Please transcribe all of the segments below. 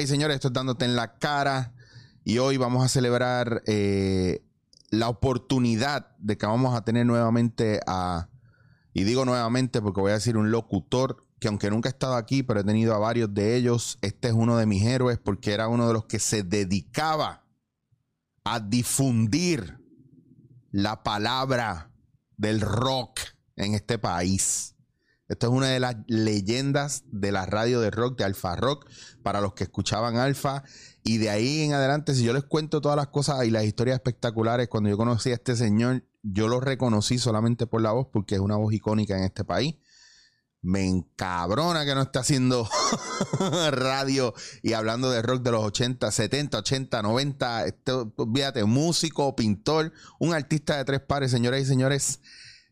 Y señores, esto es dándote en la cara y hoy vamos a celebrar eh, la oportunidad de que vamos a tener nuevamente a, y digo nuevamente porque voy a decir un locutor que aunque nunca he estado aquí, pero he tenido a varios de ellos, este es uno de mis héroes porque era uno de los que se dedicaba a difundir la palabra del rock en este país. Esto es una de las leyendas de la radio de rock, de Alfa Rock, para los que escuchaban Alfa. Y de ahí en adelante, si yo les cuento todas las cosas y las historias espectaculares, cuando yo conocí a este señor, yo lo reconocí solamente por la voz, porque es una voz icónica en este país. Me encabrona que no esté haciendo radio y hablando de rock de los 80, 70, 80, 90. Esto, fíjate, músico, pintor, un artista de tres pares, señoras y señores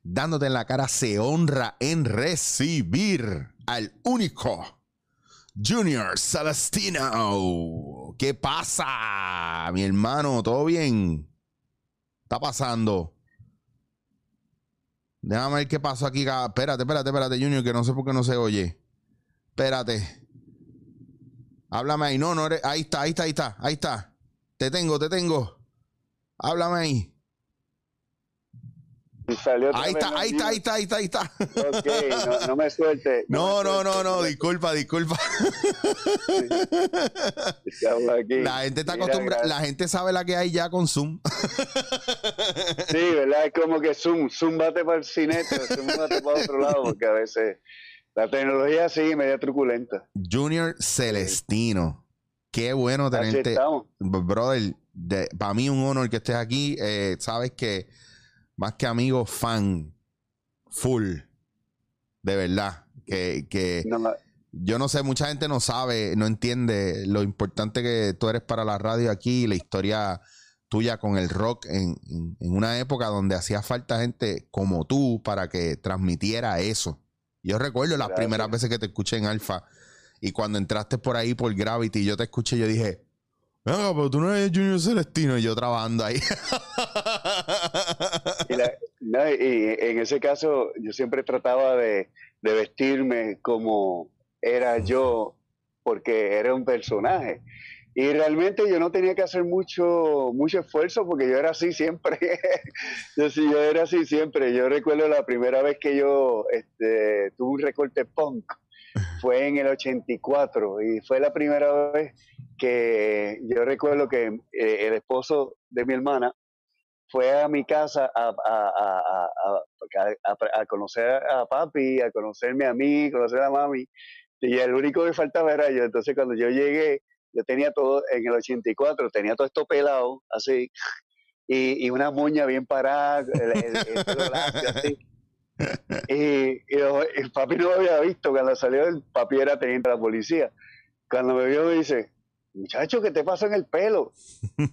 dándote en la cara, se honra en recibir al único Junior Celestino. ¿Qué pasa, mi hermano? ¿Todo bien? Está pasando. Déjame ver qué pasó aquí. Espérate, espérate, espérate, Junior, que no sé por qué no se oye. Espérate. Háblame ahí. No, no eres. Ahí está, ahí está, ahí está, ahí está. Te tengo, te tengo. Háblame ahí. Ahí está, ahí está, ahí está, ahí está, ahí está. Ok, no, no me suelte. No, no, me no, no, me disculpa, disculpa. Aquí. La gente está Mira, acostumbrada, la gente sabe la que hay ya con Zoom. Sí, ¿verdad? Es como que zoom, zoom bate para el cine, pero zoom bate para otro lado, porque a veces la tecnología sigue media truculenta. Junior Celestino. Qué bueno tenerte. estamos. Brother, para mí un honor que estés aquí. Eh, sabes que más que amigo, fan. Full. De verdad. Que, que No, no, yo no sé, mucha gente no sabe, no entiende lo importante que tú eres para la radio aquí, la historia tuya con el rock en, en- en una época donde hacía falta gente como tú para que transmitiera eso. Yo recuerdo las Gracias. primeras veces que te escuché en Alfa y cuando entraste por ahí por Gravity, yo te escuché, yo dije, venga, pero tú no eres Junior Celestino y yo trabajando ahí. y, la- no, y en ese caso yo siempre trataba de, de vestirme como era yo, porque era un personaje. Y realmente yo no tenía que hacer mucho, mucho esfuerzo porque yo era así siempre. yo sí, yo era así siempre. Yo recuerdo la primera vez que yo este, tuve un recorte punk. Fue en el 84 y fue la primera vez que yo recuerdo que eh, el esposo de mi hermana fue a mi casa a, a- a- a- conocer a papi, a conocerme a mí, conocer a mami. Y el único que faltaba era yo. Entonces cuando yo llegué, yo tenía todo, en el 84, tenía todo esto pelado, así, y, y una moña bien parada, el, el- el lacio, así. Y, y y papi no me había visto, cuando salió el papi era teniente de la policía. Cuando me vio me dice, muchacho, ¿qué te pasa en el pelo?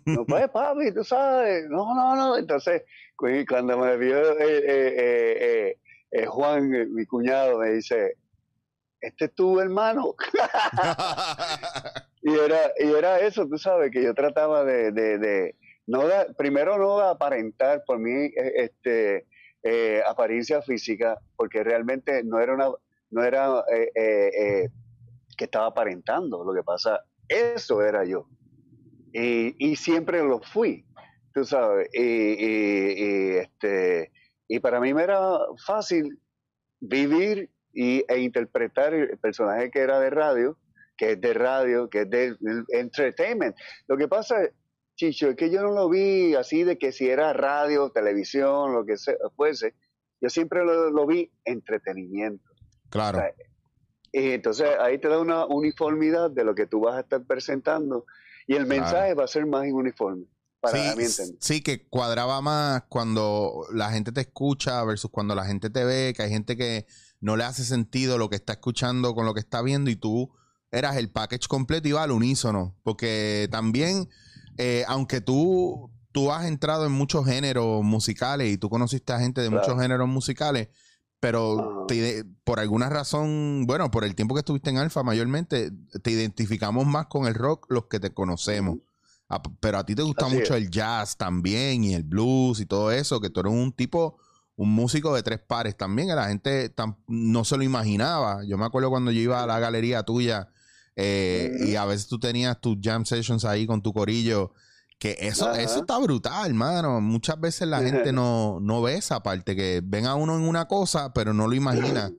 No, pues papi, tú sabes, no, no, no. Entonces, cu- cuando me vio eh, eh, eh, eh, Juan, mi cuñado, me dice, este es tu hermano. y, era, y era eso, tú sabes, que yo trataba de, de, de no da- primero no de aparentar por mí eh, este, eh, apariencia física, porque realmente no era una, no era eh, eh, eh, que estaba aparentando, lo que pasa, eso era yo. Y, y siempre lo fui, tú sabes, y, y- y, este, y para mí me era fácil vivir y, e interpretar el personaje que era de radio, que es de radio, que es de del entertainment. Lo que pasa, Chicho, es que yo no lo vi así de que si era radio, televisión, lo que sea, fuese. Yo siempre lo, lo vi entretenimiento. claro. Y entonces ahí te da una uniformidad de lo que tú vas a estar presentando y el Claro. mensaje va a ser más uniforme, para sí, mí sí, que cuadraba más cuando la gente te escucha versus cuando la gente te ve, que hay gente que no le hace sentido lo que está escuchando con lo que está viendo y tú eras el package completo y iba al unísono. Porque también, eh, aunque tú, tú has entrado en muchos géneros musicales y tú conociste a gente de Claro. muchos géneros musicales, pero Ajá. te por alguna razón, bueno, por el tiempo que estuviste en Alfa mayormente, te identificamos más con el rock los que te conocemos. Ah, pero a ti te gusta Así mucho es. el jazz también y el blues y todo eso, que tú eres un tipo un músico de tres pares también, que la gente no se lo imaginaba. Yo me acuerdo cuando yo iba a la galería tuya eh, y a veces tú tenías tus jam sessions ahí con tu corillo, que eso, Ajá. eso está brutal, hermano. Muchas veces la gente no, no ve esa parte, que ven a uno en una cosa, pero no lo imagina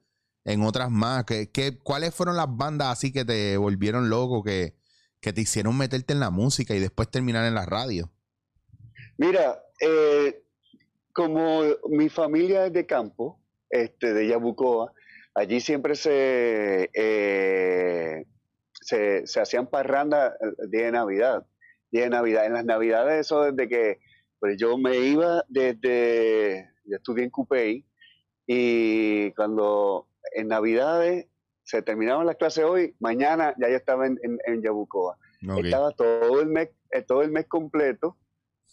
en otras más. ¿Qué, qué, cuáles fueron las bandas así que te volvieron loco, que, que te hicieron meterte en la música y después terminar en la radio? Mira, eh, como mi familia es de campo, este, de Yabucoa, allí siempre se, eh, se, se hacían parrandas de Navidad. Día de Navidad. En las Navidades, eso desde que pues yo me iba desde, yo estudié en Cupey, y cuando en Navidades se terminaban las clases hoy, mañana ya yo estaba en, en, en Yabucoa. Estaba todo el mes, eh, todo el mes completo.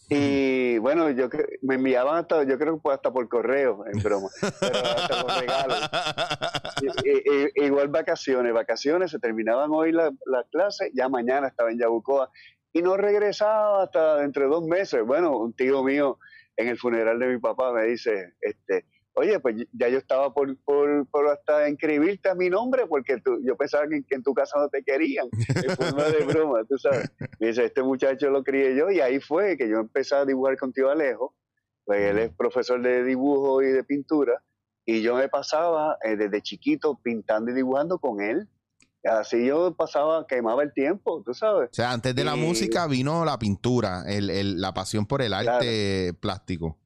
Y bueno, yo me enviaban hasta, yo creo que hasta por correo, en broma, pero hasta los regalos. Igual vacaciones, vacaciones, se terminaban hoy la- las clases, ya mañana estaba en Yabucoa y no regresaba hasta dentro de dos meses. Bueno, un tío mío en el funeral de mi papá me dice, este, oye, pues ya yo estaba por, por, por hasta inscribirte a mi nombre porque tú- yo pensaba que, que en tu casa no te querían, en forma de broma, tú sabes. Me dice, este muchacho lo crié yo y ahí fue que yo empecé a dibujar con tío Alejo, pues él es profesor de dibujo y de pintura y yo me pasaba eh, desde chiquito pintando y dibujando con él. Así yo pasaba, quemaba el tiempo, tú sabes. O sea, antes de la música vino la pintura, el, el- la pasión por el arte plástico.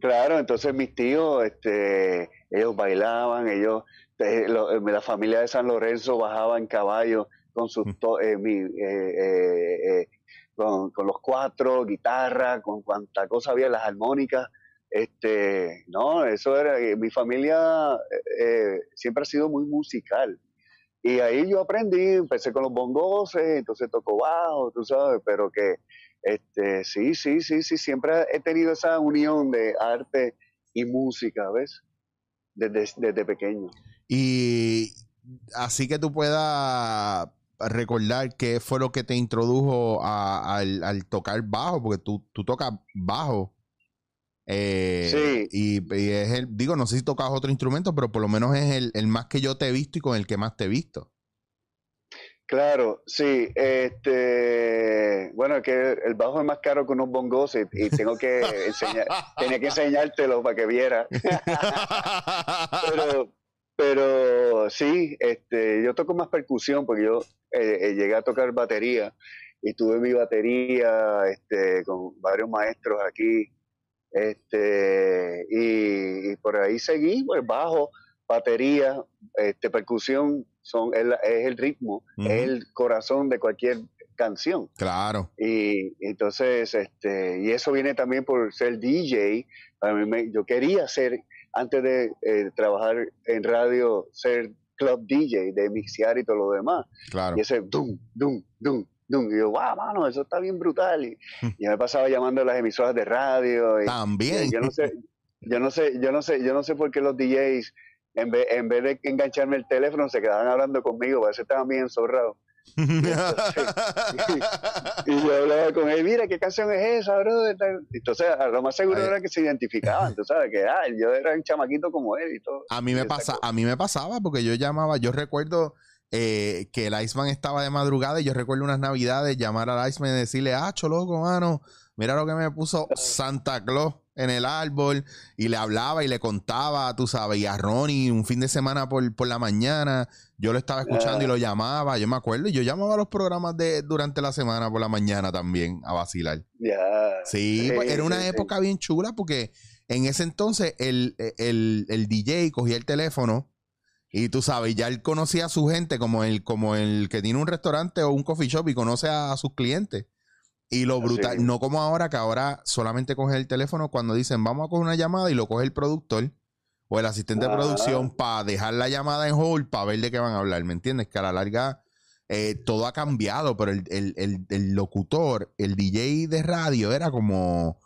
Claro, entonces mis tíos, este, ellos bailaban, ellos, eh, lo- eh, la familia de San Lorenzo bajaba en caballo con sus, to- eh, mi- eh, con, con los cuatro, guitarra, con cuanta cosa había, las armónicas, este, no, eso era, mi familia siempre ha sido muy musical. Y ahí yo aprendí, empecé con los bongos, entonces tocó bajo, tú sabes, pero que este, sí, sí, sí, sí, siempre he tenido esa unión de arte y música, ¿ves? Desde, desde pequeño. Y así que tú puedas recordar qué fue lo que te introdujo al, al tocar bajo, porque tú, tú tocas bajo. Eh, Sí. Y, y es el, digo, no sé si tocas otro instrumento, pero por lo menos es el, el más que yo te he visto y con el que más te he visto. Claro, sí, este, bueno, que el bajo es más caro que unos bongos y, y tengo que enseñar, tenía que enseñártelo para que viera. pero, pero sí, este, yo toco más percusión porque yo eh, eh, llegué a tocar batería y tuve mi batería este, con varios maestros aquí. Este, y, y por ahí seguí, pues bajo, batería, este, percusión son, es, es el ritmo, es el corazón de cualquier canción. claro. Y entonces, este, y eso viene también por ser DJ. A mí me- yo quería ser, antes de eh, trabajar en radio, ser club DJ, de mixear y todo lo demás. Claro. Y ese dum, dum, dum, Y yo, wow, mano, eso está bien brutal. Y, y yo me pasaba llamando a las emisoras de radio. Y, También. yo no sé, yo no sé, yo no sé, yo no sé por qué los DJs, en vez, en vez de engancharme el teléfono, se quedaban hablando conmigo, parece que estaban bien zorrados. Y yo hablaba con él, mira, ¿qué canción es esa, bro? Entonces, a lo más seguro Ay. era que se identificaban, tú sabes, que ah, yo era un chamaquito como él y todo. A mí me pasa, a mí me pasaba porque yo llamaba, yo recuerdo eh, que el Iceman estaba de madrugada y yo recuerdo unas navidades llamar al Iceman y decirle, ah, loco, mano, mira lo que me puso Santa Claus en el árbol y le hablaba y le contaba, tú sabes, y a Ronnie un fin de semana por, por la mañana, yo lo estaba escuchando y Ah. lo llamaba, yo me acuerdo, y yo llamaba a los programas de durante la semana por la mañana también a vacilar. Sí, pues, era una sí. época bien chula porque en ese entonces el, el- el DJ cogía el teléfono y tú sabes, ya él conocía a su gente como el, como el que tiene un restaurante o un coffee shop y conoce a, a sus clientes. Y lo brutal, no como ahora, que ahora solamente coge el teléfono cuando dicen vamos a coger una llamada y lo coge el productor o el asistente de producción para dejar la llamada en hold para ver de qué van a hablar, ¿me entiendes? Que a la larga eh, todo ha cambiado, pero el, el- el- el locutor, el DJ de radio era como,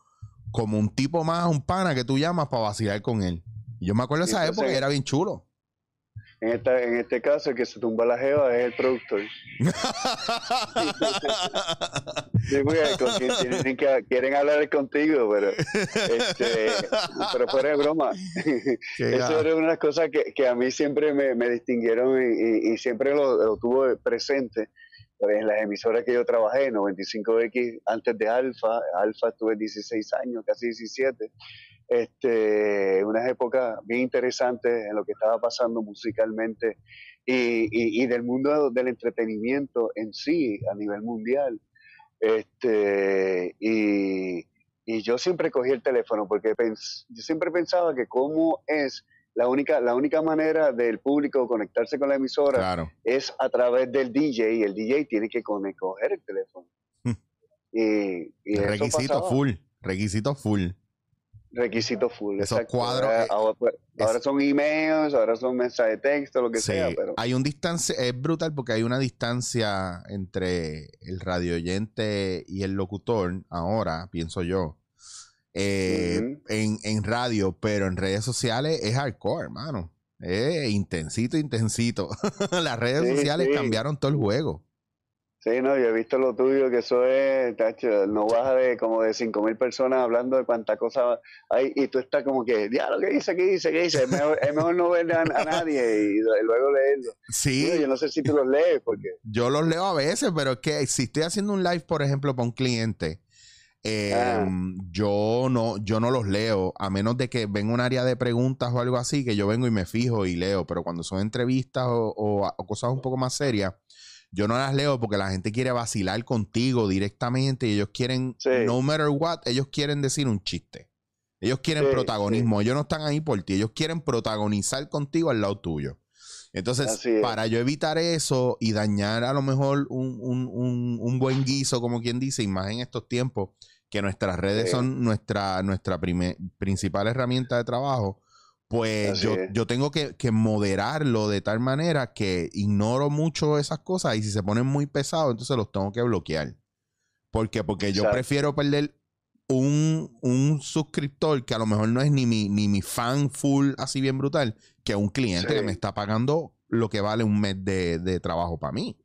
como un tipo más, un pana que tú llamas para vacilar con él. Y yo me acuerdo de esa época era bien chulo. En, esta, en este caso, el que se tumba la jeva es el productor. Sí, porque con quien tienen que- quieren hablar contigo, pero, este, pero fuera de broma. Eso era una de las cosas que, que a mí siempre me, me distinguieron y, y- y siempre lo, lo tuve presente pues, en las emisoras que yo trabajé, 95X antes de Alfa, Alfa estuve 16 años, casi 17, este, unas épocas bien interesantes en lo que estaba pasando musicalmente y, y- y del mundo del entretenimiento en sí a nivel mundial. Este, y, y yo siempre cogí el teléfono porque pens- yo siempre pensaba que cómo es la única, la única manera del público conectarse con la emisora Claro. es a través del DJ y el DJ tiene que coger el teléfono. Hmm. Y, Requisito full. Requisito full. Requisito full. Esos exacto. cuadros, Ahora, eh, ahora, pues, es- ahora son emails, ahora son mensajes de texto, lo que Sí, sea, pero hay un distancia, es brutal porque hay una distancia entre el radio oyente y el locutor, ahora, pienso yo, eh, en, en radio, pero en redes sociales es hardcore, hermano. Es intensito, intensito. Las redes Sí, sociales sí. cambiaron todo el juego. Sí, no, yo he visto lo tuyo, que eso es, tacho, no baja de como de cinco mil personas hablando de cuánta cosa hay, y tú estás como que, ya, lo que dice, qué dice, qué dice, es mejor, es mejor no verle a, a nadie y luego leerlo. Sí, yo no sé si tú los lees, porque, yo los leo a veces, pero es que si estoy haciendo un live, por ejemplo, para un cliente, eh, Ah. yo no, yo no los leo, a menos de que venga un área de preguntas o algo así, que yo vengo y me fijo y leo, pero cuando son entrevistas o, o- o cosas un poco más serias, yo no las leo porque la gente quiere vacilar contigo directamente y ellos quieren, Sí. no matter what, ellos quieren decir un chiste. Ellos quieren Sí, protagonismo, ellos no están ahí por ti, ellos quieren protagonizar contigo al lado tuyo. Entonces, para yo evitar eso y dañar a lo mejor un, un- un- un buen guiso, como quien dice, y más en estos tiempos, que nuestras redes Sí. son nuestra, nuestra prime- principal herramienta de trabajo, pues yo, yo tengo que, que moderarlo de tal manera que ignoro mucho esas cosas y si se ponen muy pesados, entonces los tengo que bloquear. ¿Por qué? Porque yo prefiero perder un, un suscriptor que a lo mejor no es ni mi, ni mi fan full así bien brutal, que un cliente Sí. que me está pagando lo que vale un mes de, de trabajo para mí.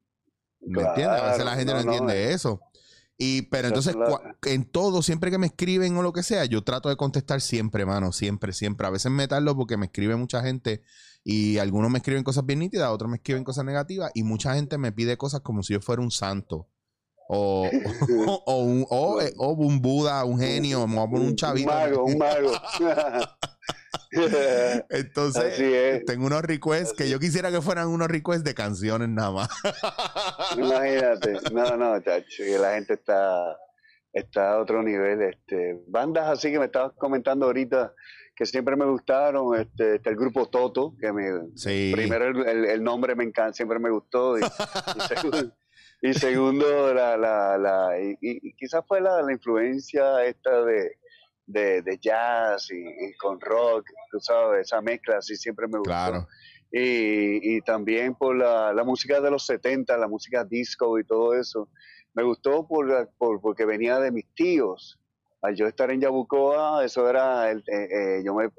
¿Me entiendes? A veces la gente no, no, no, entiende eso. Y, pero entonces, en todo, siempre que me escriben o lo que sea, yo trato de contestar siempre, mano, siempre, siempre. A veces me tardo porque me escribe mucha gente y algunos me escriben cosas bien nítidas, otros me escriben cosas negativas y mucha gente me pide cosas como si yo fuera un santo. O, o, o un, o, o un Buda, un genio, a poner un chavito. Un mago, un mago. Entonces, tengo unos requests que yo quisiera que fueran unos requests de canciones nada más. Imagínate. No, no, chacho, que la gente está, está a otro nivel. Este, bandas así que me estabas comentando ahorita que siempre me gustaron, este, está el grupo Toto, que me, Sí. primero el, el- el nombre me encanta, siempre me gustó. Y, y segundo, y segundo, la, la, la, y- y quizás fue la, la influencia esta de, de, de jazz y, y con rock, tú sabes, esa mezcla así siempre me gustó. Claro. Y, y también por la, la música de los 70, la música disco y todo eso. Me gustó por, por- porque venía de mis tíos. Al yo estar en Yabucoa, eso era, el- eh, eh, yo me,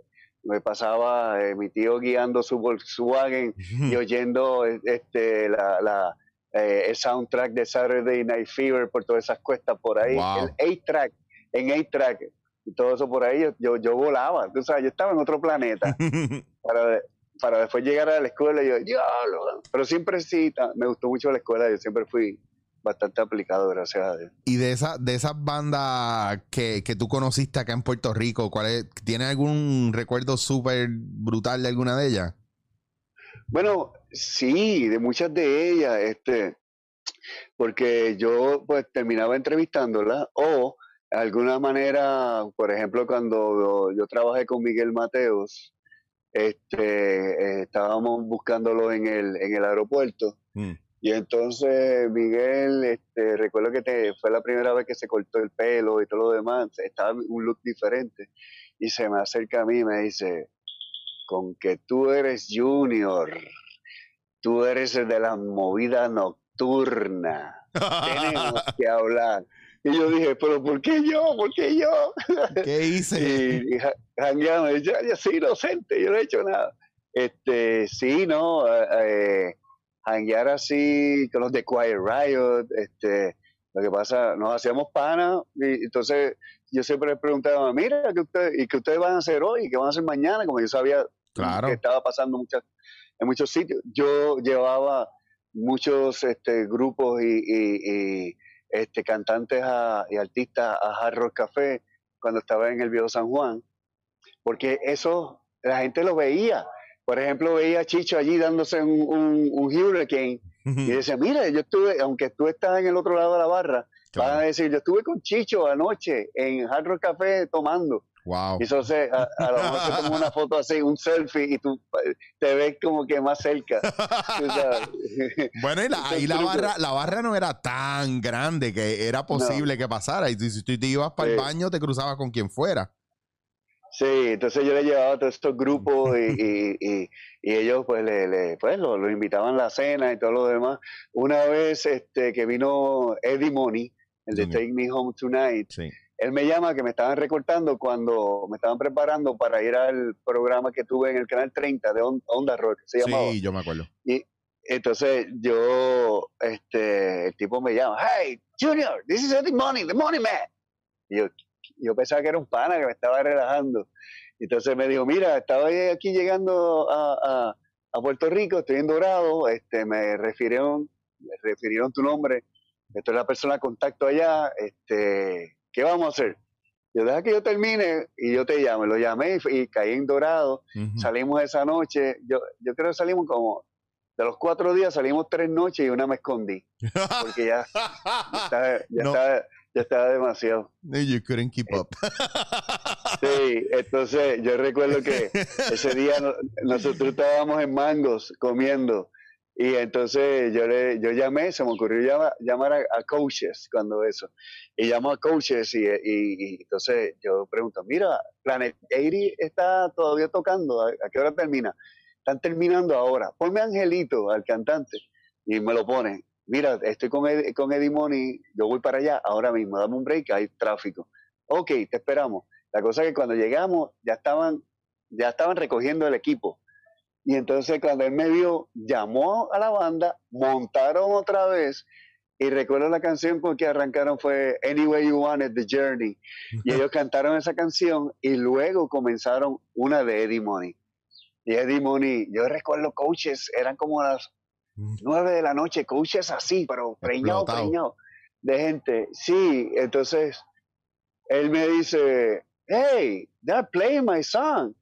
me pasaba eh, mi tío guiando su Volkswagen y oyendo este, la, la, el soundtrack de Saturday Night Fever por todas esas cuestas por ahí. Wow. El 8-track, en 8-track y todo eso por ahí, yo, yo, volaba. Tú sabes, yo estaba en otro planeta para, para después llegar a la escuela y yo, diablo. Pero siempre sí, me gustó mucho la escuela, yo siempre fui bastante aplicado, gracias a Dios. Y de esa, de esas bandas que, que tú conociste acá en Puerto Rico, ¿cuál es, ¿tienes algún recuerdo súper brutal de alguna de ellas? Bueno, sí, de muchas de ellas, este, porque yo pues terminaba entrevistándola o de alguna manera, por ejemplo, cuando yo trabajé con Miguel Mateos, este, eh, estábamos buscándolo en el, en el aeropuerto Mm. y entonces Miguel, este, recuerdo que te- fue la primera vez que se cortó el pelo y todo lo demás, estaba un look diferente y se me acerca a mí y me dice, con que tú eres junior, tú eres el de la movida nocturna, tenemos que hablar. Y yo dije, pero ¿por qué yo? ¿Por qué yo? ¿Qué hice? y, y ja- jangueamos, y yo, yo soy inocente, yo no he hecho nada. Este, sí, ¿no? Eh, eh, janguear así con los de Quiet Riot, este, Lo que pasa, nos hacíamos pana y entonces yo siempre les preguntaba, mira, ¿qué ustedes, ¿y qué ustedes van a hacer hoy? ¿Qué van a hacer mañana? Como yo sabía Claro. que estaba pasando muchas, en muchos sitios. Yo llevaba muchos este, grupos y, y- y, este, cantantes a- y artistas a Hard Rock Café cuando estaba en el Viejo San Juan, porque eso la gente lo veía. Por ejemplo, veía a Chicho allí dándose un, un, un hurricane y decía, mira, yo estuve, aunque tú estás en el otro lado de la barra, van a decir, yo estuve con Chicho anoche en Hard Rock Café tomando. Wow. Y entonces a, a lo mejor se toma una foto así, un selfie, y tú te ves como que más cerca. Bueno, y la, ahí la barra, la barra no era tan grande que era posible que pasara. Y si si tú te ibas para el Sí. baño, te cruzabas con quien fuera. Sí, entonces yo le llevaba a todos estos grupos y, y- y- y ellos pues le, le- pues lo, lo invitaban a la cena y todo lo demás. Una vez este que vino Eddie Money, el de. Take Me Home Tonight, Sí. él me llama que me estaban recortando cuando me estaban preparando para ir al programa que tuve en el canal 30 de On- Onda Rock, se llamaba. Sí, yo me acuerdo. Entonces yo, este, el tipo me llama, hey, Junior, this is Eddie Money, the Money Man. Y yo, yo pensaba que era un pana que me estaba relajando. Entonces me dijo, mira, estaba aquí llegando a, a- a Puerto Rico, estoy en Dorado, este, me refirieron, me refirieron tu nombre, esto es la persona de contacto allá, este, ¿qué vamos a hacer? Yo deja que yo termine y yo te llamo. Lo llamé y, caí en Dorado salimos esa noche, yo, yo creo que salimos como, de los cuatro días salimos tres noches y una me escondí, porque ya, ya estaba, ya No. estaba- ya estaba demasiado. You couldn't keep up. Sí, entonces yo recuerdo que ese día no- nosotros estábamos en Mangos comiendo y entonces yo le yo llamé, se me ocurrió llama- llamar a, coaches cuando eso. Y llamo a coaches y, entonces yo pregunto, mira, Planet 80 está todavía tocando, ¿a, a qué hora termina? Están terminando ahora. Ponme Angelito al cantante y me lo pone. Mira, estoy con, Ed- con Eddie Money, yo voy para allá ahora mismo, dame un break, hay tráfico. Ok, te esperamos. La cosa es que cuando llegamos ya estaban, ya estaban recogiendo el equipo. Y entonces cuando él me vio, llamó a la banda, montaron otra vez. Y recuerdo la canción con que arrancaron fue Anyway You Want It, The Journey. Y ellos cantaron esa canción y luego comenzaron una de Eddie Money. Y Eddie Money, yo recuerdo coaches, eran como las nueve de la noche, coaches así, pero preñado, preñado de gente. Sí, entonces él me dice, hey, they're playing my song.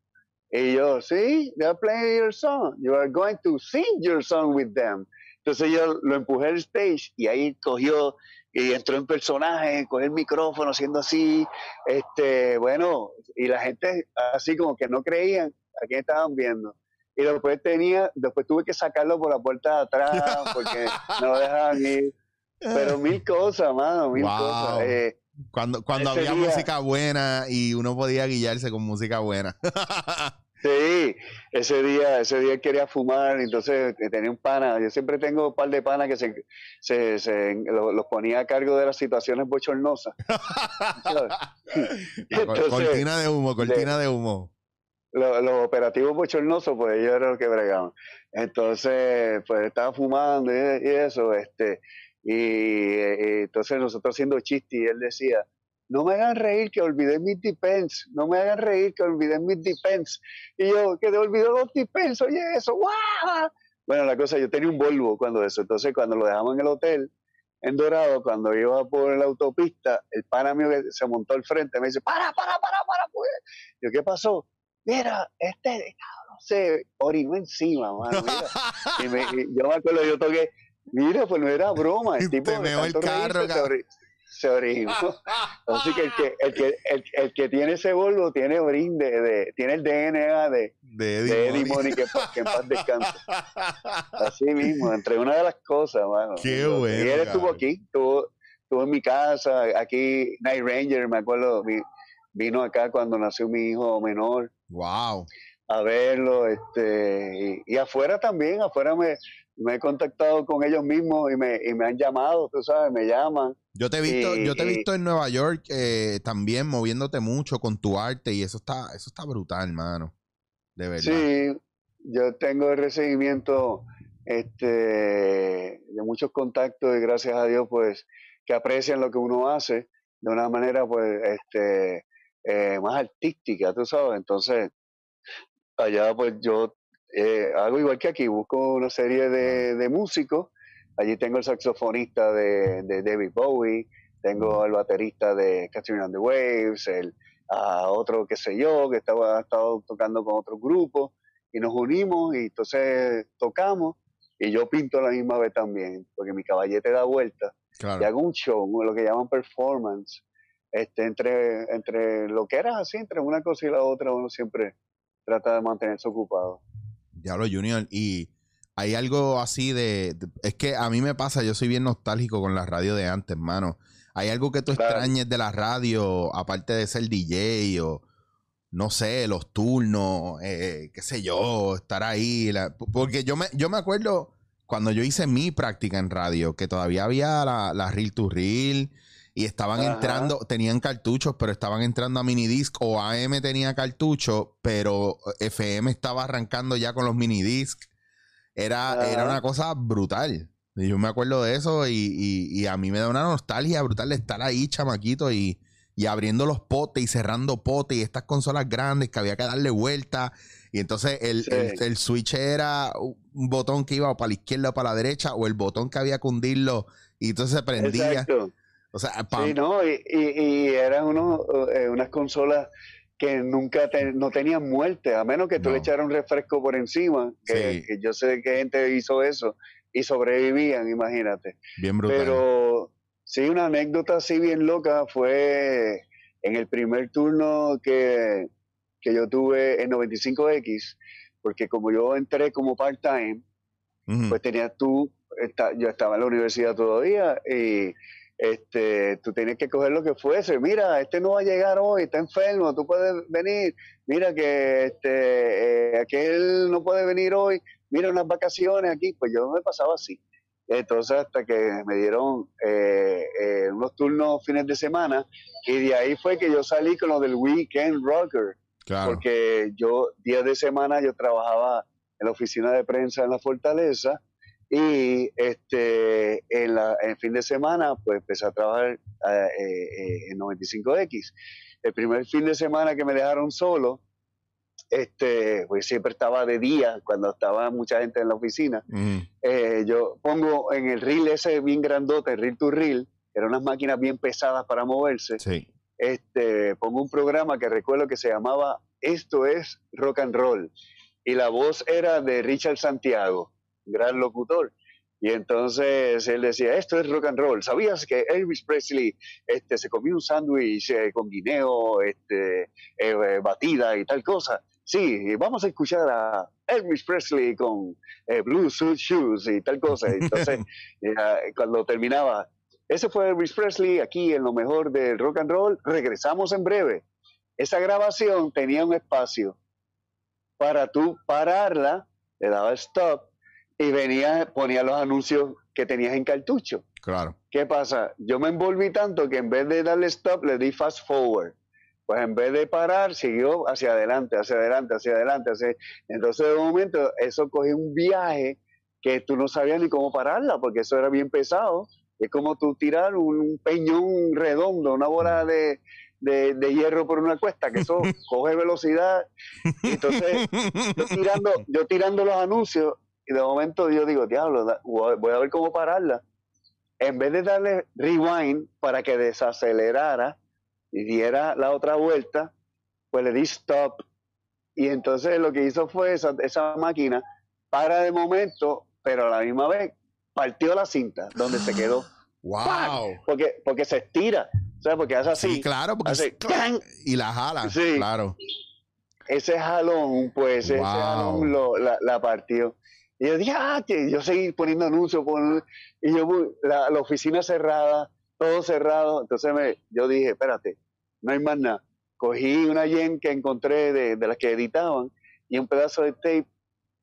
Y yo, sí, they're playing your song. You are going to sing your song with them. Entonces yo lo empujé al stage y ahí cogió y entró en personaje, cogió el micrófono haciendo así, este, bueno, y la gente así como que no creían a quién estaban viendo. Y después tenía, después tuve que sacarlo por la puerta de atrás porque no lo dejaban ir. Pero mil cosas, mano, mil Wow. cosas. Eh, Cuando, cuando había día- música buena y uno podía guiarse con música buena. Sí, ese día, ese día quería fumar, entonces eh, tenía un pana, yo siempre tengo un par de panas que se, se, se- lo- los ponía a cargo de las situaciones bochornosas. Entonces, cortina de humo, cortina de humo. Lo- Los, operativos bochornosos, pues ellos eran los que bregaban. Entonces, pues estaba fumando y, y eso, este, y, y entonces nosotros haciendo chistes y él decía, no me hagan reír que olvidé mis depends, no me hagan reír que olvidé mis depends. Y yo, que te olvidó los depends, oye eso, ¡guau! Bueno, la cosa, yo tenía un Volvo cuando eso, entonces cuando lo dejamos en el hotel, en Dorado, cuando iba por la autopista, el pana mío que se montó al frente me dice, para, para, para, para, pues. Yo, ¿qué pasó? Mira, este, no sé, orinó encima, mano, mira. Y, me- y yo me acuerdo, yo toqué, mira, pues no era broma, el Te tipo meó el carro, se, orinó. Así que el que, el que, el, el que tiene ese Volvo tiene orín de, de- tiene el DNA de, De de Eddie Eddie Money. Money, que, que en paz descanse. Así mismo, entre una de las cosas, mano. Qué Y bueno, él estuvo aquí, estuvo, estuvo en mi casa, aquí Night Ranger, me acuerdo, vi- vino acá cuando nació mi hijo menor Wow. a verlo, este, y, y afuera también, afuera me, me he contactado con ellos mismos y me, y me han llamado, tú sabes, me llaman. Yo te he visto, yo te he visto en Nueva York eh, también moviéndote mucho con tu arte y eso está, eso está brutal, hermano. De verdad. Sí, yo tengo el recibimiento este, de muchos contactos y gracias a Dios, pues que aprecian lo que uno hace de una manera pues este eh, más artística, tú sabes. Entonces, allá pues yo eh, hago igual que aquí, busco una serie de, de músicos. Allí tengo el saxofonista de, de David Bowie, tengo el baterista de Catherine and the Waves, el a otro qué sé yo, que estaba estado tocando con otro grupo, y nos unimos y entonces tocamos y yo pinto a la misma vez también, porque mi caballete da vuelta y hago un show, lo que llaman performance, este, entre, entre lo que era así, entre una cosa y la otra, uno siempre trata de mantenerse ocupado. Ya lo Junior, y hay algo así de, es que a mí me pasa, yo soy bien nostálgico con la radio de antes, hermano. ¿Hay algo que tú extrañes de la radio, aparte de ser DJ o no sé, los turnos, eh, qué sé yo, estar ahí? porque yo me, yo me acuerdo cuando yo hice mi práctica en radio, que todavía había la, la reel to reel y estaban entrando, tenían cartuchos, pero estaban entrando a minidisc o AM tenía cartucho, pero FM estaba arrancando ya con los minidisc. Era, era una cosa brutal. Y yo me acuerdo de eso y, a mí me da una nostalgia brutal de estar ahí, chamaquito, y, abriendo los potes y cerrando potes y estas consolas grandes que había que darle vuelta. Y entonces el, el, switch era un botón que iba para la izquierda o para la derecha, o el botón que había que hundirlo y entonces se prendía. O sea, Sí, no, y, y, eran unos, eh, unas consolas que nunca no tenían muerte, a menos que tú le echaras un refresco por encima, que, que, yo sé que gente hizo eso, y sobrevivían, imagínate. Bien brutal. Pero sí, una anécdota así bien loca fue en el primer turno que, yo tuve en 95X, porque como yo entré como part-time, pues tenías tú, yo estaba en la universidad todavía y este, tú tenías que coger lo que fuese. Mira, este no va a llegar hoy, está enfermo, tú puedes venir. Mira que este, eh, aquel no puede venir hoy, mira unas vacaciones aquí, pues yo me pasaba así. Entonces hasta que me dieron eh, eh, unos turnos fines de semana y de ahí fue que yo salí con lo del Weekend Rocker. Porque yo días de semana yo trabajaba en la oficina de prensa en la Fortaleza y este en, la, en fin de semana pues empecé a trabajar eh, en 95X. El primer fin de semana que me dejaron solo, este, pues siempre estaba de día cuando estaba mucha gente en la oficina. Eh, yo pongo en el reel ese bien grandote, el reel to reel, eran unas máquinas bien pesadas para moverse. Este, pongo un programa que recuerdo que se llamaba Esto es Rock and Roll. Y la voz era de Richard Santiago, gran locutor. Y entonces él decía, esto es rock and roll. ¿Sabías que Elvis Presley este, se comió un sándwich eh, con guineo, este, eh, batida y tal cosa? Sí, vamos a escuchar a Elvis Presley con eh, Blue Suit Shoes y tal cosa. Entonces, cuando terminaba, ese fue Elvis Presley aquí en lo mejor del rock and roll. Regresamos en breve. Esa grabación tenía un espacio para tú pararla, le daba stop y venía, ponía los anuncios que tenías en cartucho. Claro. ¿Qué pasa? Yo me envolví tanto que en vez de darle stop, le di fast forward. Pues en vez de parar, siguió hacia adelante, hacia adelante, hacia adelante. Entonces, de momento, eso cogió un viaje que tú no sabías ni cómo pararla, porque eso era bien pesado. Es como tú tirar un peñón redondo, una bola de, de, hierro por una cuesta, que eso coge velocidad. Entonces, yo tirando, yo tirando los anuncios, y de momento yo digo, diablo, voy a ver cómo pararla. En vez de darle rewind para que desacelerara y diera la otra vuelta, pues le di stop. Y entonces lo que hizo fue esa, esa máquina para de momento, pero a la misma vez partió la cinta donde se quedó. ¡Wow! Porque, porque se estira. ¿Sabes? Porque hace así. Sí, claro, porque y la jala. Sí. Claro. Ese jalón, pues, ese jalón lo, la, la partió. Y yo dije, ah, que yo seguí poniendo anuncios, y yo, la, la, oficina cerrada, todo cerrado. Entonces me, yo dije, espérate, no hay más nada. Cogí una yen que encontré de, de las que editaban y un pedazo de tape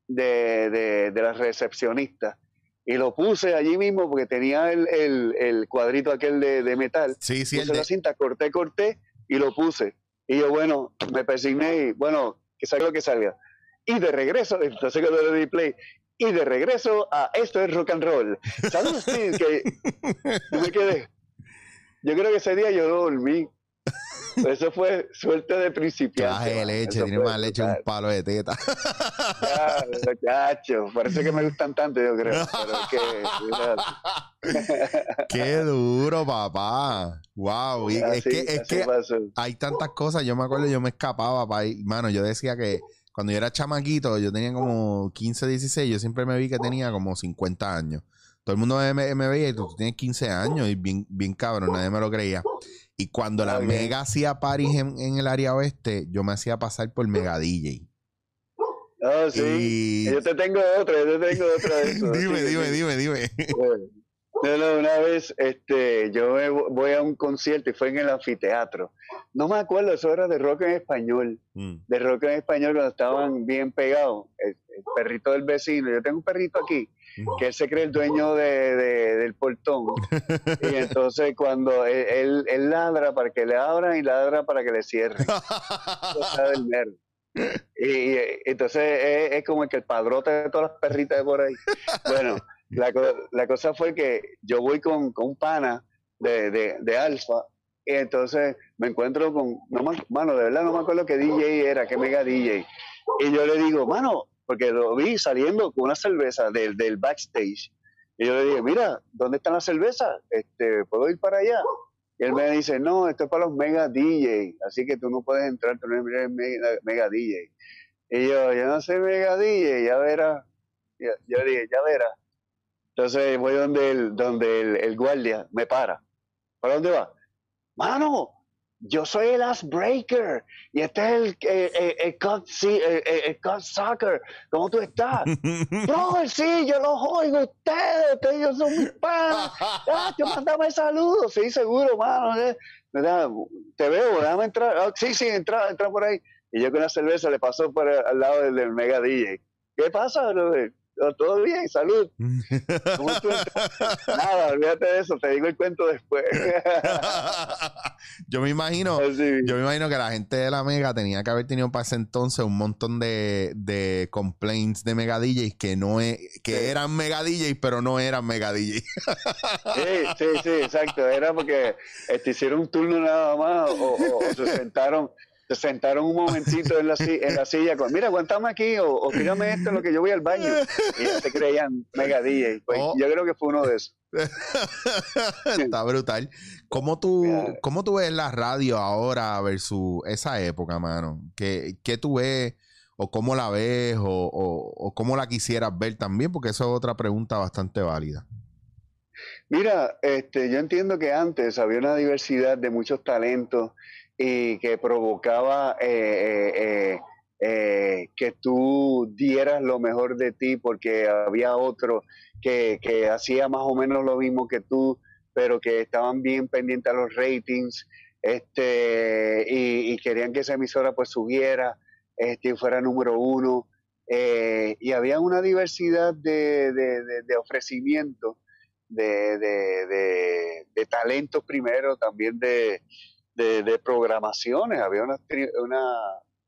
de, de, de la recepcionista. Y lo puse allí mismo porque tenía el, el, el cuadrito aquel de, de, metal. Sí, sí. Puse la cinta, corté, corté y lo puse. Y yo, bueno, me persigné y, bueno, que salga lo que salga. Y de regreso, entonces cuando le di play, y de regreso a Esto es Rock and Roll. ¿Sabes que me quedé? yo creo que ese día yo no dormí. Eso fue suerte de principiante. Traje de leche, tiene más leche que un total. palo de teta. Por eso es que me gustan tanto, yo creo. Pero es que, Qué duro, papá. Wow. Y es así- que, es que pasó. hay tantas cosas. Yo me acuerdo, yo me escapaba, pa' ir- Mano, yo decía que cuando yo era chamaquito, yo tenía como 15, 16, yo siempre me vi que tenía como 50 años. Todo el mundo me, veía y tú, tú tienes 15 años y bien, bien cabrón, nadie me lo creía. Y cuando la. Mega hacía paris en, en el área oeste, yo me hacía pasar por Mega DJ. Oh, sí. Y- Yo te tengo otra, yo te tengo otra de eso. dime, dime, dime, dime. No, no, una vez este, yo voy a un concierto y fue en el anfiteatro. No me acuerdo, eso era de rock en español. Mm. De rock en español cuando estaban bien pegados. El, el perrito del vecino. Yo tengo un perrito aquí que él se cree el dueño de, de- del portón. Y entonces cuando él, él- él ladra para que le abran y ladra para que le cierren. Del nerd. Y, y, entonces es, es como el que el padrote de todas las perritas de por ahí. Bueno, la, la cosa fue que yo voy con, con un pana de, de, de Alfa y entonces me encuentro con, no mano, de verdad no me acuerdo qué DJ era, qué mega DJ. Y yo le digo, mano, porque lo vi saliendo con una cerveza del, del backstage. Y yo le dije, mira, ¿dónde están las cervezas? Este, ¿Puedo ir para allá? Y él me dice, no, esto es para los mega DJ, así que tú no puedes entrar, tú no eres mega, mega DJ. Y yo, yo no soy mega DJ, ya verás. Yo, yo dije, ya verás. Entonces voy donde el, donde el, el guardia me para. ¿Para dónde va? Mano, yo soy el Ass Breaker y este es el, el, el, el Cut Si- el- Cut Soccer. ¿Cómo tú estás? Brother, sí, yo los oigo ustedes, ustedes ellos son mis panas. Ah, yo mandame saludos, sí, seguro, mano. eh. Te veo, déjame entrar. Ah, sí, sí, entra, entra por ahí. Y yo con una cerveza le pasó por el- al lado del, del mega DJ. ¿Qué pasa, brother? "Oh, Todo bien, salud. Nada, olvídate de eso, te digo el cuento después. yo me imagino, Así. yo me imagino que la gente de la Mega tenía que haber tenido para ese entonces un montón de, de complaints de Mega DJs que no e- que Sí. eran Mega DJs, pero no eran Mega DJs. Sí, sí, sí, exacto. Era porque este, hicieron un turno nada más o, o- o se sentaron se sentaron un momentito en la, en la silla con, mira, aguantame aquí o, o tírame esto en lo que yo voy al baño. Y ya se creían mega DJ. Pues Oh. yo creo que fue uno de esos. Está brutal. ¿Cómo tú. ¿Cómo tú ves la radio ahora versus esa época, mano? ¿Qué, qué tú ves o cómo la ves o, o- o cómo la quisieras ver también? Porque eso es otra pregunta bastante válida. Mira, este, yo entiendo que antes había una diversidad de muchos talentos y que provocaba eh, eh, eh, que tú dieras lo mejor de ti porque había otro que, que hacía más o menos lo mismo que tú, pero que estaban bien pendientes a los ratings este, y, querían que esa emisora pues subiera este, fuera número uno. Y había una diversidad de, de, de, de ofrecimientos de talentos primero, también de, de, de programaciones. Había una,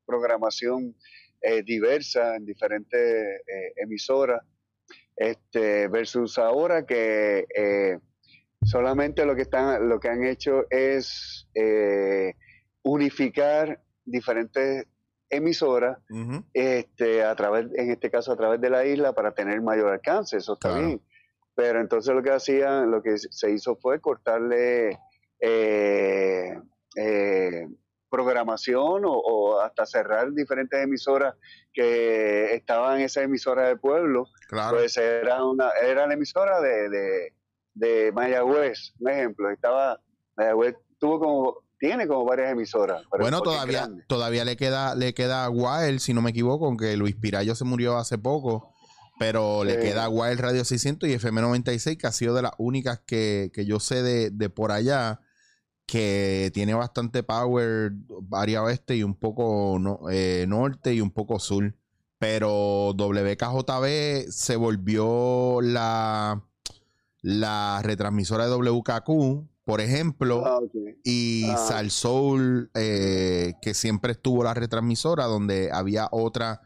programación eh, diversa en diferentes eh, emisoras, este, versus ahora que eh, solamente lo que, están, lo que han hecho es eh, unificar diferentes emisoras este, a través, en este caso a través de la isla para tener mayor alcance, eso está Claro. bien. Pero entonces lo que hacían, lo que se hizo fue cortarle eh, eh, programación o, o hasta cerrar diferentes emisoras que estaban en esa emisora de pueblo. Claro. Pues era una, era la emisora de, de, de Mayagüez, un ejemplo. Estaba, Mayagüez tuvo como, tiene como varias emisoras. bueno, todavía, todavía le queda, le queda a Wild, si no me equivoco, aunque Luis Pirayo se murió hace poco. Pero le queda a Wild Radio 600 y FM 96, que ha sido de las únicas que, que yo sé de, de por allá, que tiene bastante power, área oeste y un poco no- eh, norte y un poco sur. Pero WKJB se volvió la, la retransmisora de WKQ, por ejemplo. Ah. Y Ah. Sal Soul, eh, que siempre estuvo la retransmisora, donde había otra,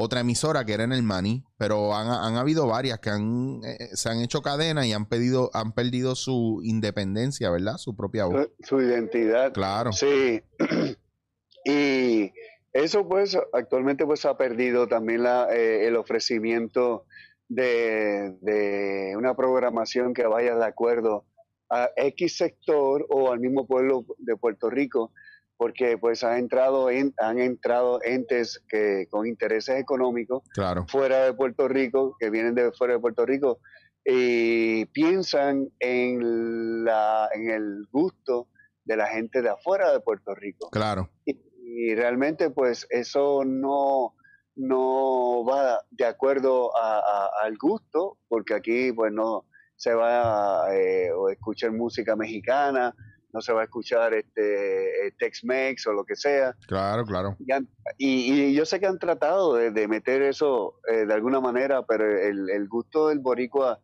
otra emisora que era en el Mani, pero han, han habido varias que han, eh, se han hecho cadena y han, pedido, han perdido su independencia, ¿verdad? Su propia voz. Su, su identidad. Claro. Sí. y eso pues actualmente pues ha perdido también la, eh, el ofrecimiento de, de una programación que vaya de acuerdo a X sector o al mismo pueblo de Puerto Rico, porque pues ha entrado en, han entrado entes que con intereses económicos Claro. fuera de Puerto Rico, que vienen de fuera de Puerto Rico, y piensan en, la, en el gusto de la gente de afuera de Puerto Rico. Claro. Y, y realmente pues eso no, no va de acuerdo a- a- al gusto, porque aquí pues no se va a eh, o escuchar música mexicana, no se va a escuchar este eh, Tex-Mex o lo que sea. Claro, claro. Y, han- y- y yo sé que han tratado de, de meter eso eh, de alguna manera, pero el, el gusto del boricua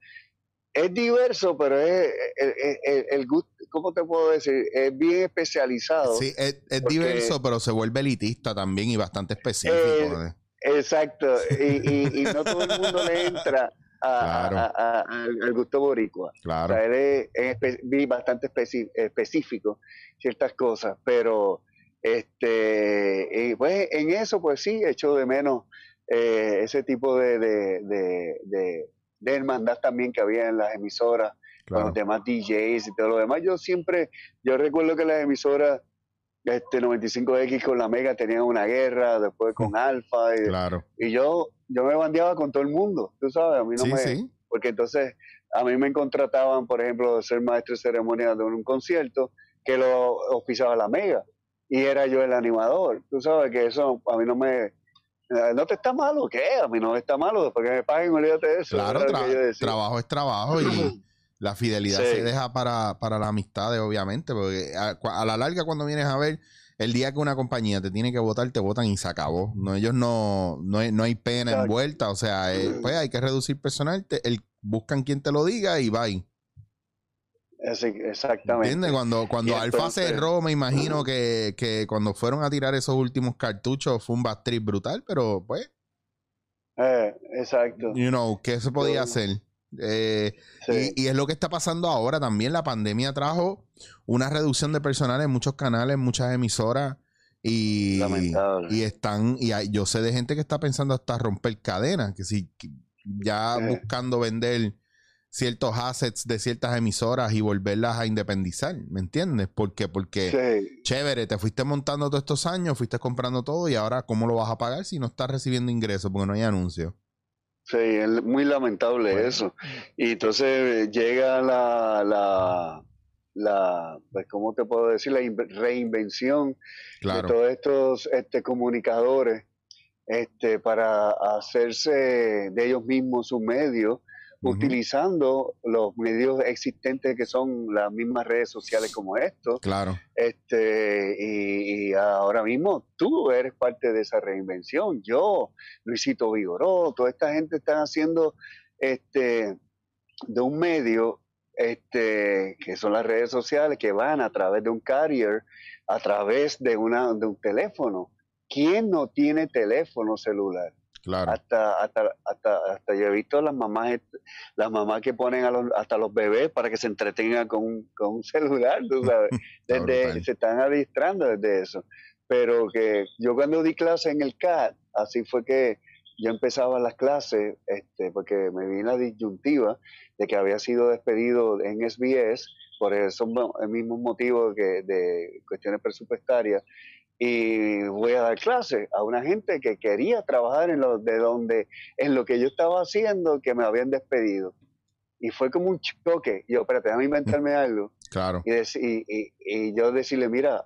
es diverso, pero es el, el- el- el gusto, ¿cómo te puedo decir? Es bien especializado. Sí, es, es Porque- diverso, pero se vuelve elitista también y bastante específico. Eh, ¿eh? Exacto, y, y- y no todo el mundo le entra a- Claro. a- al, gusto boricua. O Claro. sea, él es, es bastante específico ciertas cosas, pero este, y pues en eso pues sí, echo de menos eh, ese tipo de, de, de, de- hermandad también que había en las emisoras con los demás DJs y todo lo demás. Yo siempre, yo recuerdo que las emisoras este 95X con la Mega tenían una guerra, después con Alfa, y, Claro. y yo, yo me bandeaba con todo el mundo, tú sabes, a mí no Sí, me, sí. porque entonces a mí me contrataban, por ejemplo, de ser maestro de ceremonia de un concierto que lo oficiaba la Mega y era yo el animador, tú sabes que eso a mí no me, no te está malo, ¿qué? A mí no me está malo, después que me paguen, olvídate de eso. Claro, tra- trabajo es trabajo y la fidelidad Sí. se deja para, para las amistades, obviamente, porque a, la larga cuando vienes a ver, el día que una compañía te tiene que votar, te votan y se acabó. No, ellos no, no, hay, no hay pena Exacto. envuelta, o sea, eh, pues hay que reducir personal, te- el, buscan quien te lo diga y bye. Exactamente. ¿Entiendes? Cuando, cuando Alfa cerró, me imagino que, que cuando fueron a tirar esos últimos cartuchos fue un backtrip brutal, pero pues, Eh, exacto. you know, ¿qué se podía hacer? Eh, sí. Y, y es lo que está pasando ahora también. La pandemia trajo una reducción de personal en muchos canales, muchas emisoras. Y, Lamentable. y están, y hay- yo sé de gente que está pensando hasta romper cadenas, que si que ya buscando vender ciertos assets de ciertas emisoras y volverlas a independizar, ¿me entiendes? ¿Por qué? Porque Sí. chévere, te fuiste montando todos estos años, fuiste comprando todo y ahora ¿cómo lo vas a pagar si no estás recibiendo ingresos porque no hay anuncios? Sí, es muy lamentable Bueno. eso. Y entonces llega la, la, la, pues, ¿cómo te puedo decir? La inve- reinvención Claro, de todos estos este, comunicadores este, para hacerse de ellos mismos un medio, Utilizando los medios existentes que son las mismas redes sociales como estos. claro, Este, y, y ahora mismo tú eres parte de esa reinvención. Yo, Luisito Vigoró, toda esta gente están haciendo este, de un medio este, que son las redes sociales que van a través de un carrier, a través de, una, de un teléfono. ¿Quién no tiene teléfono celular? Claro. Hasta, hasta, hasta, hasta yo he visto las mamás, las mamás que ponen a los, hasta los bebés para que se entretengan con, un- con un celular, tú sabes. Desde, se están adiestrando desde eso. Pero que yo cuando di clase en el CAT, así fue que yo empezaba las clases, este, porque me vi en la disyuntiva de que había sido despedido en SBS por esos mo- el mismo motivo que de cuestiones presupuestarias y voy a dar clases a una gente que quería trabajar en lo de donde en lo que yo estaba haciendo que me habían despedido y fue como un choque yo espérate déjame inventarme algo Claro, y, y, y- y yo decirle, mira,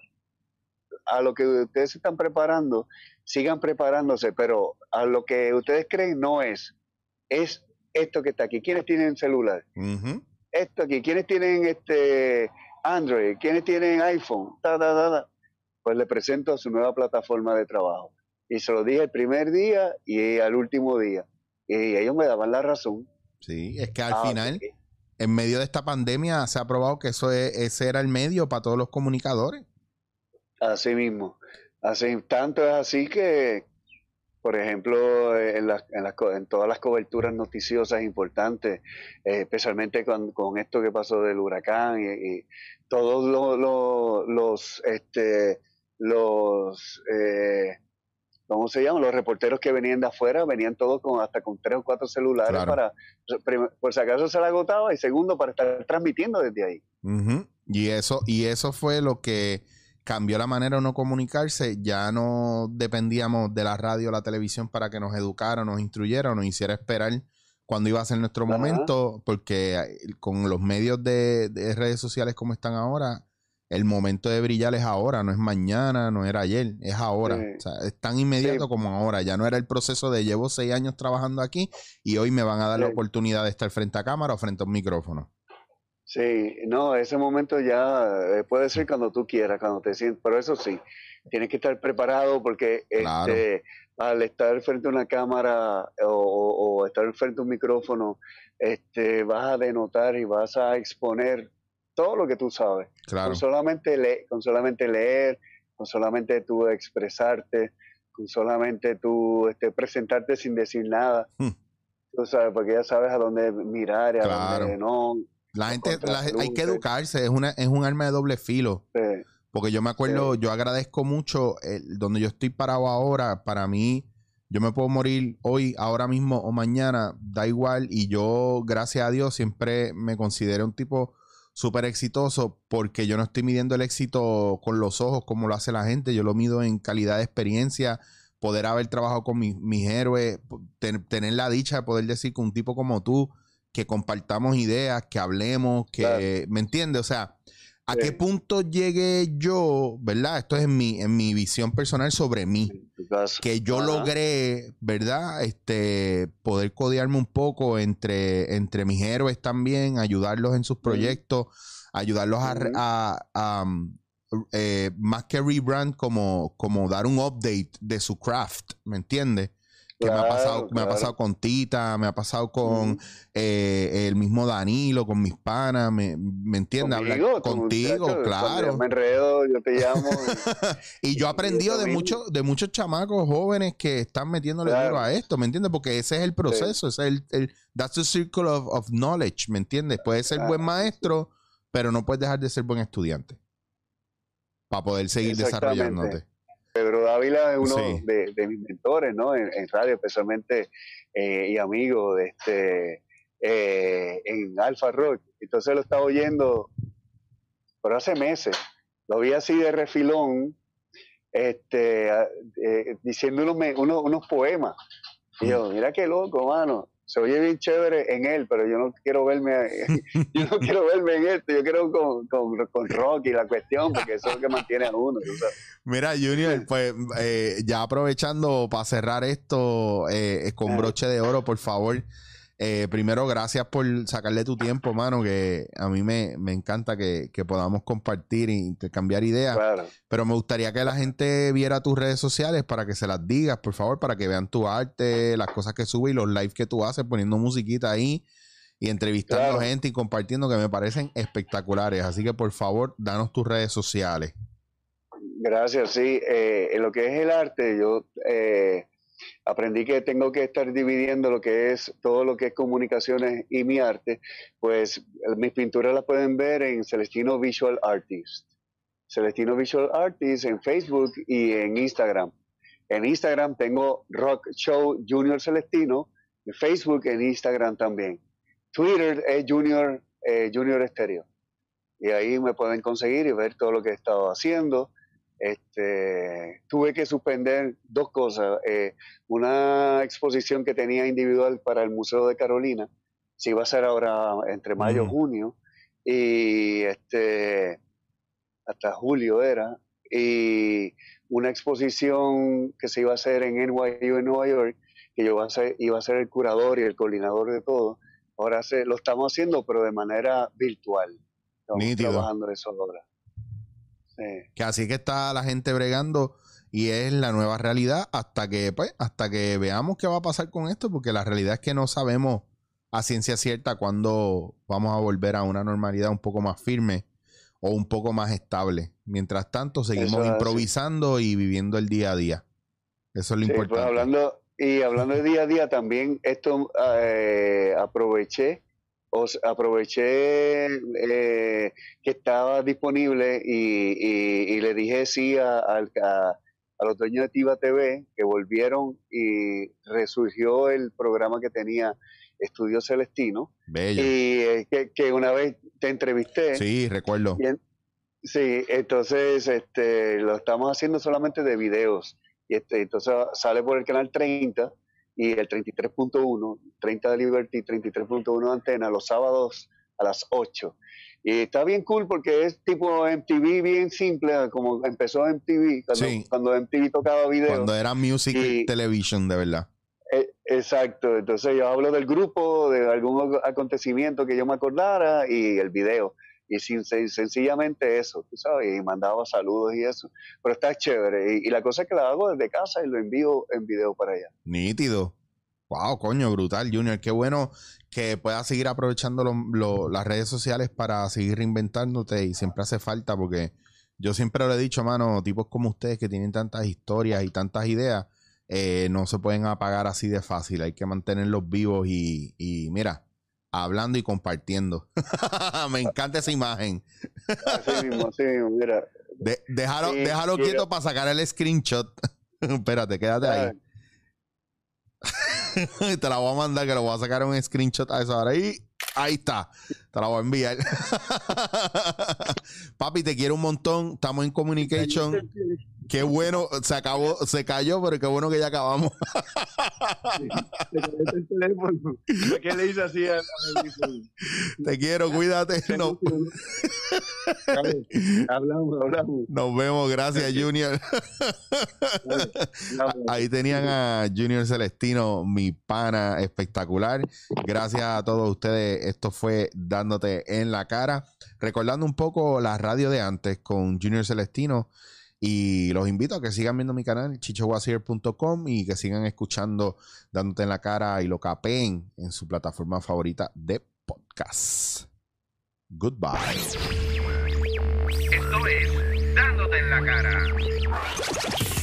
a lo que ustedes están preparando, sigan preparándose, pero a lo que ustedes creen no es, es esto que está aquí. ¿Quiénes tienen celular? Esto aquí. ¿Quiénes tienen este Android? ¿Quiénes tienen iPhone? Ta, ta, ta, ta. Pues le presento su nueva plataforma de trabajo. Y se lo dije el primer día y al último día. Y ellos me daban la razón. Sí, es que al Ah, final, en medio de esta pandemia, se ha probado que eso es- ese era el medio para todos los comunicadores. Así mismo. Así, tanto es así que, por ejemplo, en, las- en, co- en todas las coberturas noticiosas importantes, eh, especialmente con, con esto que pasó del huracán y, y todos lo- lo- los, este, los, eh, ¿cómo se llaman? Los reporteros que venían de afuera venían todos con hasta con tres o cuatro celulares Claro. para, por si acaso se le agotaba y segundo para estar transmitiendo desde ahí. Ujú. Y eso, y eso fue lo que cambió la manera de uno comunicarse. Ya no dependíamos de la radio o la televisión para que nos educara, nos instruyera, nos hiciera esperar cuando iba a ser nuestro Ajá. momento, porque eh, con los medios de, de redes sociales como están ahora, el momento de brillar es ahora, no es mañana, no era ayer, es ahora. Sí. O sea, es tan inmediato Sí. como ahora. Ya no era el proceso de llevo seis años trabajando aquí y hoy me van a dar la oportunidad de estar frente a cámara o frente a un micrófono. Sí, no, ese momento ya eh, puede ser cuando tú quieras, cuando te sientes, pero eso sí, tienes que estar preparado porque Claro. este, al estar frente a una cámara o, o- o estar frente a un micrófono, este, vas a denotar y vas a exponer todo lo que tú sabes. Claro. Con solamente, le- con solamente leer, con solamente tú expresarte, con solamente tú este, presentarte sin decir nada. Hmm. Tú sabes, porque ya sabes a dónde mirar y a Claro. dónde no. La gente, la- hay que educarse, es una, es un arma de doble filo. Porque yo me acuerdo, Sí. yo agradezco mucho el- donde yo estoy parado ahora. Para mí, yo me puedo morir hoy, ahora mismo o mañana, da igual. Y yo, gracias a Dios, siempre me considero un tipo súper exitoso porque yo no estoy midiendo el éxito con los ojos como lo hace la gente. Yo lo mido en calidad de experiencia, poder haber trabajado con mis, mis héroes, ten- tener la dicha de poder decir que un tipo como tú, que compartamos ideas, que hablemos, que, Claro. ¿me entiendes? O sea, ¿a Sí. qué punto llegué yo, verdad? Esto es en mi, en mi visión personal sobre mí. Que yo Ajá. logré, ¿verdad? Este, poder codearme un poco entre, entre mis héroes también, ayudarlos en sus proyectos, ayudarlos a, a- a, um, eh, más que rebrand, como, como dar un update de su craft, ¿me entiendes? Que me, ha Claro, pasado, me ha pasado con Tita, me ha pasado con eh, el mismo Danilo, con mis panas, ¿me, me entiendes? Tú, contigo, muchacho, claro. yo me enredo, yo te llamo. y- Y yo he aprendido de muchos, de muchos chamacos jóvenes que están metiéndole Claro. duro a esto, ¿me entiendes? Porque ese es el proceso, ese es el, el that's the circle of, of knowledge, ¿me entiendes? Puedes ser buen maestro, pero no puedes dejar de ser buen estudiante para poder seguir desarrollándote. Pedro Dávila es uno Sí. de, de mis mentores, ¿no? En, en radio, especialmente, eh, y amigo de este, eh, en Alfa Rock. Entonces lo estaba oyendo, pero hace meses. Lo vi así de refilón, este, eh, diciendo unos, unos poemas. Y yo, mira qué loco, mano. Se oye bien chévere en él, pero yo no quiero verme, yo no quiero verme en esto, yo quiero con, con, con Rocky la cuestión, porque eso es lo que mantiene a uno. sabes. Mira, Junior, pues eh, ya aprovechando para cerrar esto eh, con broche de oro, por favor. Eh, primero, gracias por sacarle tu tiempo, mano, que a mí me, me encanta que, que podamos compartir e intercambiar ideas. Claro. Pero me gustaría que la gente viera tus redes sociales para que se las digas, por favor, para que vean tu arte, las cosas que subes y los lives que tú haces, poniendo musiquita ahí y entrevistando Claro. gente y compartiendo que me parecen espectaculares. Así que, por favor, danos tus redes sociales. Gracias, sí. Eh, en lo que es el arte, yo eh, aprendí que tengo que estar dividiendo lo que es todo lo que es comunicaciones y mi arte. Pues mis pinturas las pueden ver en Celestino Visual Artist. Celestino Visual Artist en Facebook y en Instagram. En Instagram tengo Rock Show Junior Celestino, Facebook, en Instagram también. Twitter es Junior, eh, Junior Estéreo. Y ahí me pueden conseguir y ver todo lo que he estado haciendo. Este, tuve que suspender dos cosas. eh, una exposición que tenía individual para el Museo de Carolina, se iba a hacer ahora entre mayo y Ujú. junio, y este, hasta julio era, y una exposición que se iba a hacer en NYU en Nueva York, que yo iba a ser, iba a ser el curador y el coordinador de todo. Ahora se, lo estamos haciendo, pero de manera virtual. Estamos Nítido. trabajando eso ahora. Sí. Que así que está la gente bregando y es la nueva realidad hasta que, pues, hasta que veamos qué va a pasar con esto, porque la realidad es que no sabemos a ciencia cierta cuándo vamos a volver a una normalidad un poco más firme o un poco más estable. Mientras tanto, seguimos así. improvisando y viviendo el día a día. Eso es lo Sí, pues, importante. hablando, y hablando de día a día también, esto eh, aproveché, os aproveché eh, que estaba disponible y, y- y le dije sí a, al- a- a los dueños de Tiva TV que volvieron y resurgió el programa que tenía Estudio Celestino Bello. y eh, que, que una vez te entrevisté. Sí, recuerdo. En- sí, entonces este, lo estamos haciendo solamente de videos. Y este, entonces sale por el canal 30 y el 33.1, 30 de Liberty, 33.1 de Antena, los sábados a las 8. Y está bien cool porque es tipo MTV bien simple, como empezó MTV, cuando, Sí. cuando MTV tocaba videos. Cuando era Music Y- Television, de verdad. Eh, exacto, entonces yo hablo del grupo, de algún ac- acontecimiento que yo me acordara y el video. Y sin, sen- sencillamente eso, tú sabes, y mandaba saludos y eso. Pero está chévere. Y, la cosa es que la hago desde casa y lo envío en video para allá. Nítido. Wow, coño, brutal, Junior. Qué bueno que puedas seguir aprovechando lo- las redes sociales para seguir reinventándote y siempre hace falta porque yo siempre lo he dicho, mano, tipos como ustedes que tienen tantas historias y tantas ideas, eh, no se pueden apagar así de fácil. Hay que mantenerlos vivos y, y mira, hablando y compartiendo. Me encanta esa imagen. Así mismo, así mismo, mira. De- déjalo Sí, déjalo quiero- quieto para sacar el screenshot. Espérate, quédate ahí. te la voy a mandar, que lo voy a sacar un screenshot a esa hora. Y ahí está. Te la voy a enviar. Papi, te quiero un montón. Estamos en communication. Qué bueno. Se acabó, se cayó, pero qué bueno que ya acabamos. ¿Qué le hice así al Te quiero, cuídate. No- Hablamos, hablamos. nos vemos. Gracias, Junior. Ahí tenían a Junior Celestino, mi pana espectacular. Gracias a todos ustedes. Esto fue dándote en la cara. Recordando un poco la radio de antes con Junior Celestino. Y los invito a que sigan viendo mi canal, chichowasier.com, y que sigan escuchando Dándote en la cara y lo capeen en su plataforma favorita de podcast. Goodbye. Esto es Dándote en la cara.